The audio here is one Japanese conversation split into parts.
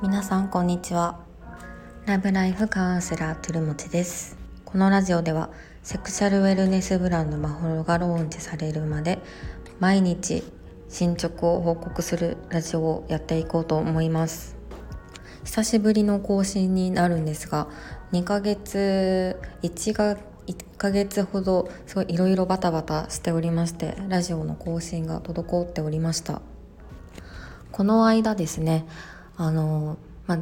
皆さんこんにちは。ラブライフカウンセラートゥルモチです。このラジオではセクシャルウェルネスブランドマホロがローンチされるまで毎日進捗を報告するラジオをやっていこうと思います。久しぶりの更新になるんですが2ヶ月1が1ヶ月ほどすごいいろいろバタバタしておりましてラジオの更新が滞っておりました。この間ですねあの、まあ、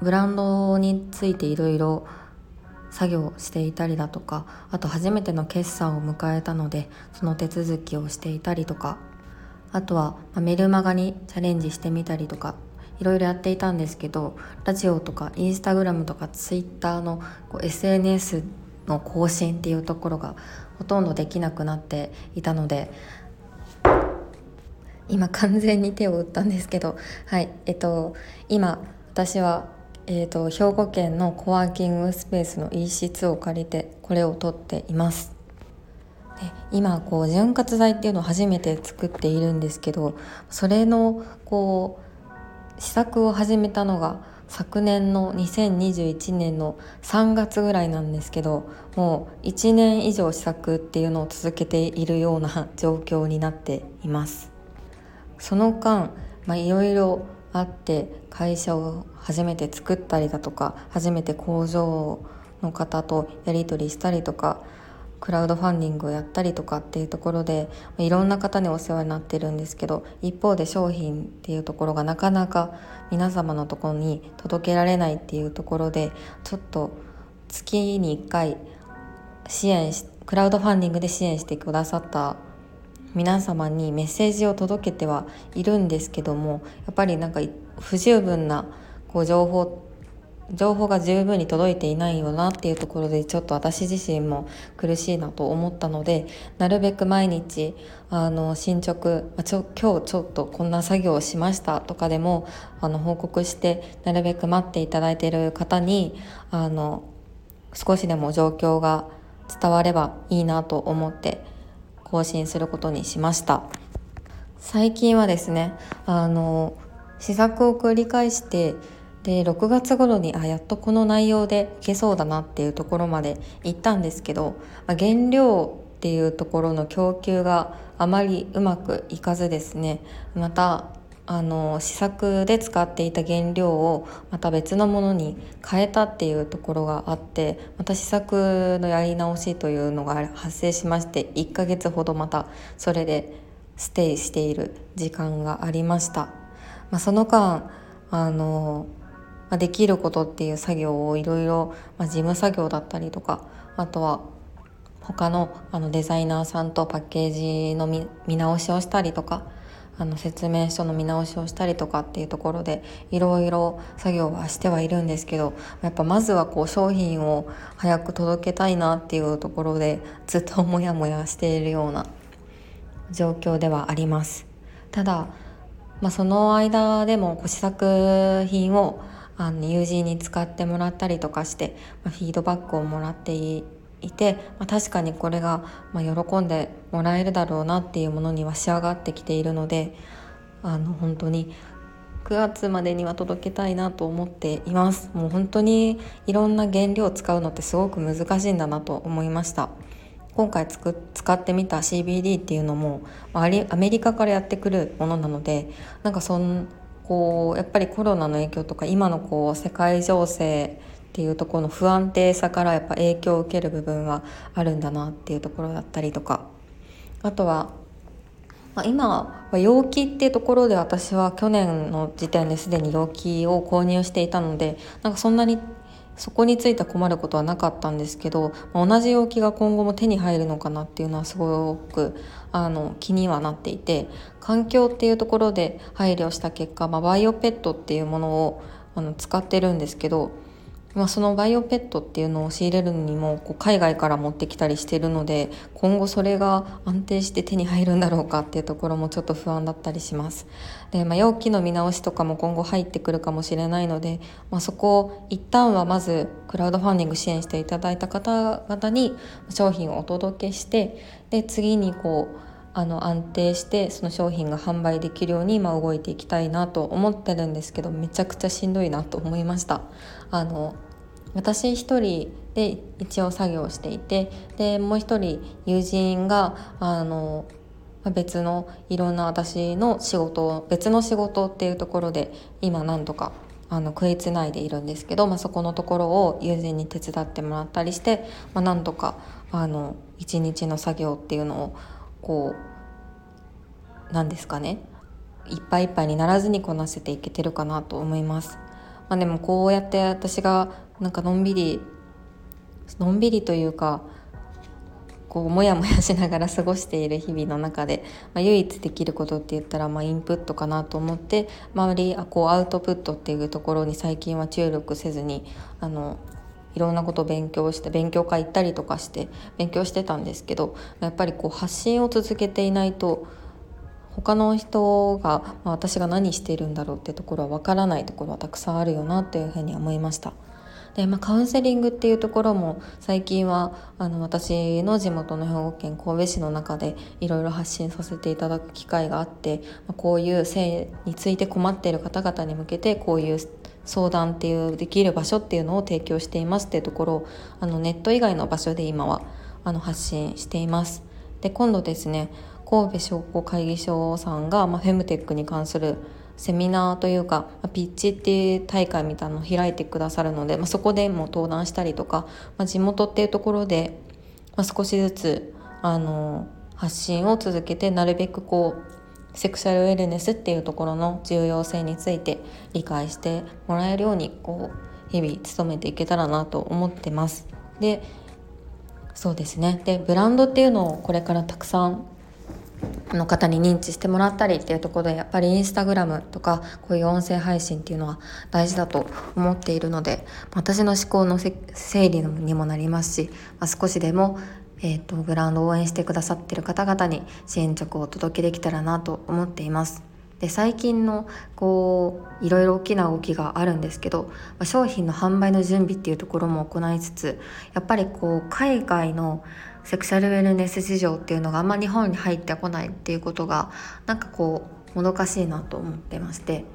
ブランドについていろいろ作業していたりだとかあと初めての決算を迎えたのでその手続きをしていたりとかあとは、まメルマガにチャレンジしてみたりとかいろいろやっていたんですけどラジオとかインスタグラムとかツイッターのこう SNS の更新っていうところがほとんどできなくなっていたので今完全に手を打ったんですけどはいえっと今私はえーと、兵庫県のコワーキングスペースの一室を借りてこれを撮っています。で今こう潤滑剤っていうのを初めて作っているんですけどそれのこう試作を始めたのが昨年の2021年の3月ぐらいなんですけどもう1年以上試作っていうのを続けているような状況になっています。その間いろいろあって会社を初めて作ったりだとか初めて工場の方とやり取りしたりとかクラウドファンディングをやったりとかっていうところでいろんな方にお世話になってるんですけど一方で商品っていうところがなかなか皆様のところに届けられないっていうところでちょっと月に1回支援しクラウドファンディングで支援してくださった皆様にメッセージを届けてはいるんですけどもやっぱりなんか不十分なこう情報情報が十分に届いていないよなっていうところでちょっと私自身も苦しいなと思ったのでなるべく毎日あの進捗ちょ今日ちょっとこんな作業をしましたとかでもあの報告してなるべく待っていただいている方にあの少しでも状況が伝わればいいなと思って更新することにしました。最近はですねあの試作を繰り返してで6月頃にあやっとこの内容でいけそうだなっていうところまで行ったんですけど、まあ、原料っていうところの供給があまりうまくいかずですねまたあの試作で使っていた原料をまた別のものに変えたっていうところがあってまた試作のやり直しというのが発生しまして1ヶ月ほどまたそれでステイしている時間がありました。まあ、その間あの、まあ、できることっていう作業をいろいろ事務作業だったりとかあとは他のあのデザイナーさんとパッケージの見直しをしたりとかあの説明書の見直しをしたりとかっていうところでいろいろ作業はしてはいるんですけどやっぱまずはこう商品を早く届けたいなっていうところでずっとモヤモヤしているような状況ではあります。ただ、まあ、その間でも試作品をあの友人に使ってもらったりとかして、まあ、フィードバックをもらっていて、まあ、確かにこれが、まあ、喜んでもらえるだろうなっていうものには仕上がってきているのであの本当に9月までには届けたいなと思っています。もう本当にいろんな原料を使うのってすごく難しいんだなと思いました。今回つく使ってみた CBD っていうのもアメリカからやってくるものなのでなんかそんこうやっぱりコロナの影響とか今のこう世界情勢っていうところの不安定さからやっぱ影響を受ける部分はあるんだなっていうところだったりとか。あとは、まあ、今は陽気っていうところで私は去年の時点ですでに陽気を購入していたのでなんかそんなにそこについて困ることはなかったんですけど、同じ容器が今後も手に入るのかなっていうのはすごくあの気にはなっていて環境っていうところで配慮した結果、まあ、バイオペットっていうものをあの使ってるんですけどまあ、そのバイオペットっていうのを仕入れるのにもこう海外から持ってきたりしてるので今後それが安定して手に入るんだろうかっていうところもちょっと不安だったりします。で、まあ、容器の見直しとかも今後入ってくるかもしれないので、まあ、そこを一旦はまずクラウドファンディング支援していただいた方々に商品をお届けしてで次にこうあの安定してその商品が販売できるように今動いていきたいなと思ってるんですけどめちゃくちゃしんどいなと思いました。あの私一人で一応作業していてでもう一人友人があの別のいろんな私の仕事を別の仕事っていうところで今何とかあの食いつないでいるんですけど、まあ、そこのところを友人に手伝ってもらったりして、まあ、なんとかあの一日の作業っていうのをこうなんですかねいっぱいいっぱいにならずにこなせていけてるかなと思います。まあ、でもこうやって私がなんかのんびりのんびりというかこうモヤモヤしながら過ごしている日々の中で、まあ、唯一できることって言ったら、まあ、インプットかなと思って周りこうアウトプットっていうところに最近は注力せずにあのいろんなことを勉強して勉強会行ったりとかして勉強してたんですけどやっぱりこう発信を続けていないと他の人が、まあ、私が何してるんだろうってところは分からないところはたくさんあるよなというふうに思いました。で、まあ、カウンセリングっていうところも最近はあの私の地元の兵庫県神戸市の中でいろいろ発信させていただく機会があって、まあ、こういう性について困っている方々に向けてこういう相談っていうできる場所っていうのを提供していますっていうところをあのネット以外の場所で今はあの発信しています。で今度ですね神戸商工会議所さんが、まあ、フェムテックに関するセミナーというかピッチっていう大会みたいなのを開いてくださるので、まあ、そこでも登壇したりとか、まあ、地元っていうところで、まあ、少しずつあの発信を続けてなるべくこうセクシャルウェルネスっていうところの重要性について理解してもらえるようにこう日々努めていけたらなと思ってます。でそうですねでブランドっていうのをこれからたくさんの方に認知してもらったりっていうところでやっぱりインスタグラムとかこういう音声配信っていうのは大事だと思っているので私の思考の整理にもなりますし、まあ、少しでも、えーと、ブランドを応援してくださってる方々に支援直をお届けできたらなと思っています。で最近のこういろいろ大きな動きがあるんですけど、まあ、商品の販売の準備っていうところも行いつつやっぱりこう海外のセクシャルウェルネス市場っていうのがあんま日本に入ってこないっていうことがなんかこうもどかしいなと思ってまして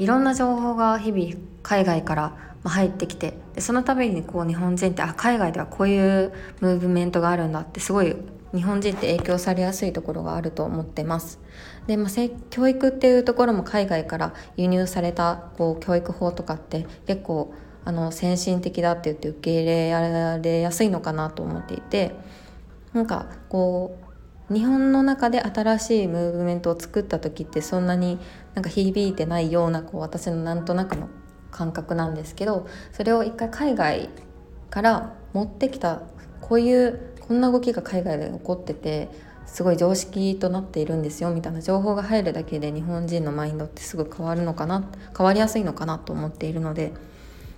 いろんな情報が日々海外から入ってきてでその度にこう日本人ってあ海外ではこういうムーブメントがあるんだってすごい日本人って影響されやすいところがあると思ってます。で、まあ、教育っていうところも海外から輸入されたこう教育法とかって結構あの先進的だって言って受け入れられやすいのかなと思っていてなんかこう日本の中で新しいムーブメントを作った時ってそんなになんか響いてないようなこう私のなんとなくの感覚なんですけどそれを一回海外から持ってきたこういうこんな動きが海外で起こっててすごい常識となっているんですよみたいな情報が入るだけで日本人のマインドってすぐ変わるのかな変わりやすいのかなと思っているので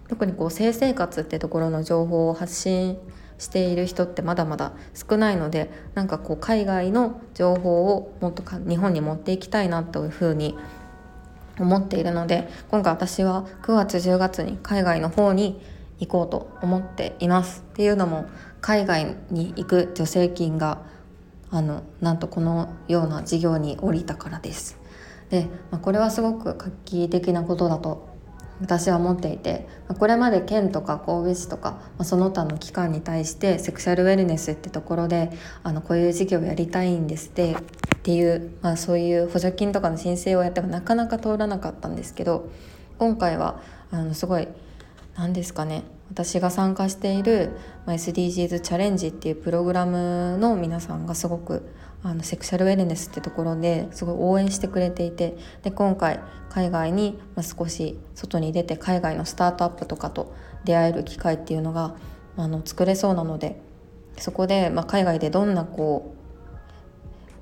特にこう性生活ってところの情報を発信している人ってまだまだ少ないのでなんかこう海外の情報をもっと日本に持っていきたいなというふうに思っているので今回私は9月10月に海外の方に行こうと思っていますっていうのも海外に行く助成金があのなんとこのような事業に降りたからです。で、まあ、これはすごく画期的なことだと私は思っていてこれまで県とか神戸市とかその他の機関に対してセクシャルウェルネスってところであのこういう事業をやりたいんですってっていう、まあ、そういう補助金とかの申請をやってもなかなか通らなかったんですけど今回はあのすごい何ですかね私が参加している SDGs チャレンジっていうプログラムの皆さんがすごくあのセクシャルウェルネスってところですごい応援してくれていてで今回海外に少し外に出て海外のスタートアップとかと出会える機会っていうのがあの作れそうなのでそこで、まあ、海外でどんなこう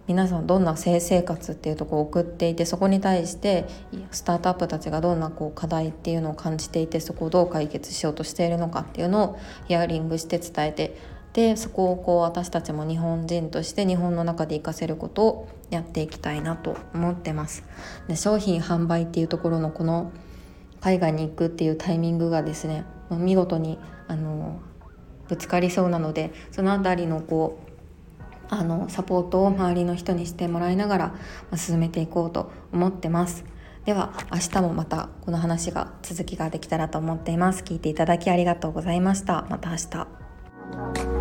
皆さんどんな性生活っていうとこを送っていてそこに対してスタートアップたちがどんなこう課題っていうのを感じていてそこをどう解決しようとしているのかっていうのをヒアリングして伝えてでそこをこう私たちも日本人として日本の中で活かせることをやっていきたいなと思ってます。で商品販売っていうところのこの海外に行くっていうタイミングがですね見事にあのぶつかりそうなのでその辺りのこうあのサポートを周りの人にしてもらいながら、ま、進めていこうと思ってます。では明日もまたこの話が続きができたらと思っています。聞いていただきありがとうございました。また明日。